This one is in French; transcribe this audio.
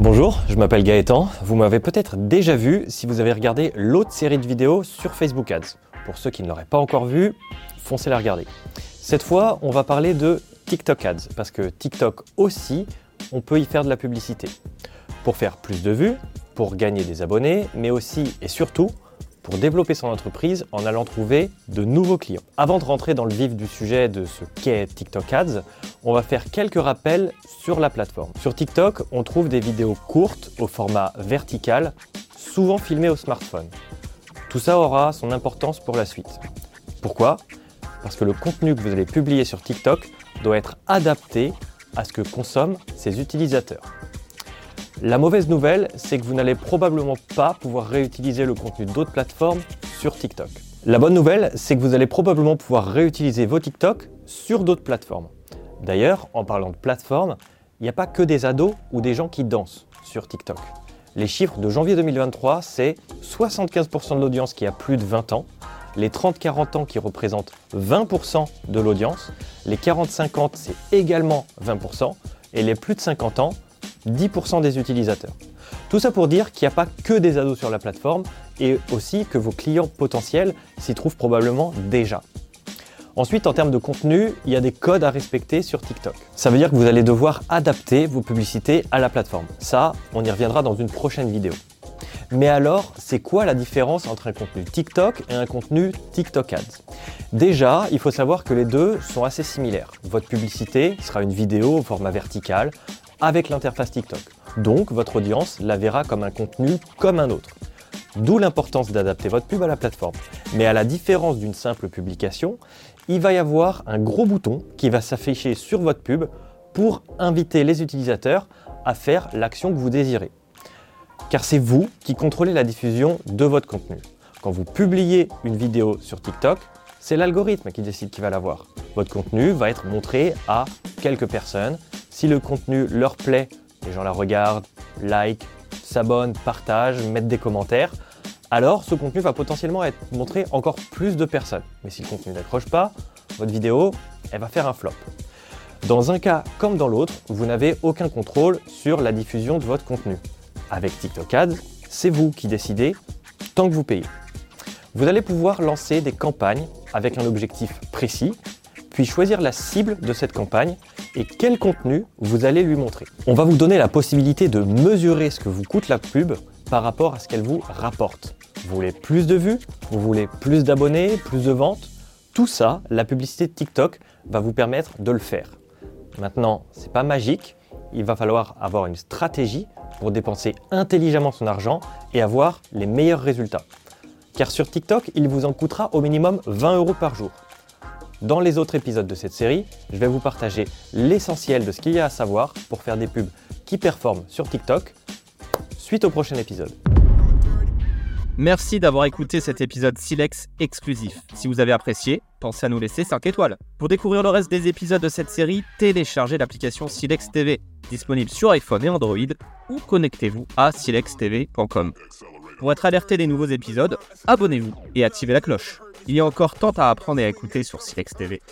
Bonjour, je m'appelle Gaëtan. Vous m'avez peut-être déjà vu si vous avez regardé l'autre série de vidéos sur Facebook Ads. Pour ceux qui ne l'auraient pas encore vu, foncez la regarder. Cette fois, on va parler de TikTok Ads parce que TikTok aussi, on peut y faire de la publicité. Pour faire plus de vues, pour gagner des abonnés, mais aussi et surtout pour développer son entreprise en allant trouver de nouveaux clients. Avant de rentrer dans le vif du sujet de ce qu'est TikTok Ads, on va faire quelques rappels sur la plateforme. Sur TikTok, on trouve des vidéos courtes au format vertical, souvent filmées au smartphone. Tout ça aura son importance pour la suite. Pourquoi? Parce que le contenu que vous allez publier sur TikTok doit être adapté à ce que consomment ses utilisateurs. La mauvaise nouvelle, c'est que vous n'allez probablement pas pouvoir réutiliser le contenu d'autres plateformes sur TikTok. La bonne nouvelle, c'est que vous allez probablement pouvoir réutiliser vos TikTok sur d'autres plateformes. D'ailleurs, en parlant de plateformes, il n'y a pas que des ados ou des gens qui dansent sur TikTok. Les chiffres de janvier 2023, c'est 75% de l'audience qui a plus de 20 ans, les 30-40 ans qui représentent 20% de l'audience, les 40-50 c'est également 20%, et les plus de 50 ans 10% des utilisateurs. Tout ça pour dire qu'il n'y a pas que des ados sur la plateforme et aussi que vos clients potentiels s'y trouvent probablement déjà. Ensuite, en termes de contenu, il y a des codes à respecter sur TikTok. Ça veut dire que vous allez devoir adapter vos publicités à la plateforme. Ça, on y reviendra dans une prochaine vidéo. Mais alors, c'est quoi la différence entre un contenu TikTok et un contenu TikTok Ads? Déjà, il faut savoir que les deux sont assez similaires. Votre publicité sera une vidéo au format vertical avec l'interface TikTok. Donc votre audience la verra comme un contenu comme un autre. D'où l'importance d'adapter votre pub à la plateforme. Mais à la différence d'une simple publication, il va y avoir un gros bouton qui va s'afficher sur votre pub pour inviter les utilisateurs à faire l'action que vous désirez. Car c'est vous qui contrôlez la diffusion de votre contenu. Quand vous publiez une vidéo sur TikTok, c'est l'algorithme qui décide qui va la voir. Votre contenu va être montré à quelques personnes si le contenu leur plaît, les gens la regardent, like, s'abonnent, partagent, mettent des commentaires, alors ce contenu va potentiellement être montré encore plus de personnes. Mais si le contenu n'accroche pas, votre vidéo, elle va faire un flop. Dans un cas comme dans l'autre, vous n'avez aucun contrôle sur la diffusion de votre contenu. Avec TikTok Ads, c'est vous qui décidez tant que vous payez. Vous allez pouvoir lancer des campagnes avec un objectif précis, puis choisir la cible de cette campagne et quel contenu vous allez lui montrer. On va vous donner la possibilité de mesurer ce que vous coûte la pub par rapport à ce qu'elle vous rapporte. Vous voulez plus de vues? Vous voulez plus d'abonnés? Plus de ventes? Tout ça, la publicité de TikTok va vous permettre de le faire. Maintenant, c'est pas magique, il va falloir avoir une stratégie pour dépenser intelligemment son argent et avoir les meilleurs résultats. Car sur TikTok, il vous en coûtera au minimum 20 euros par jour. Dans les autres épisodes de cette série, je vais vous partager l'essentiel de ce qu'il y a à savoir pour faire des pubs qui performent sur TikTok. Suite au prochain épisode. Merci d'avoir écouté cet épisode Silex exclusif. Si vous avez apprécié, pensez à nous laisser 5 étoiles. Pour découvrir le reste des épisodes de cette série, téléchargez l'application Silex TV, disponible sur iPhone et Android, ou connectez-vous à silextv.com. Pour être alerté des nouveaux épisodes, abonnez-vous et activez la cloche. Il y a encore tant à apprendre et à écouter sur Silex TV.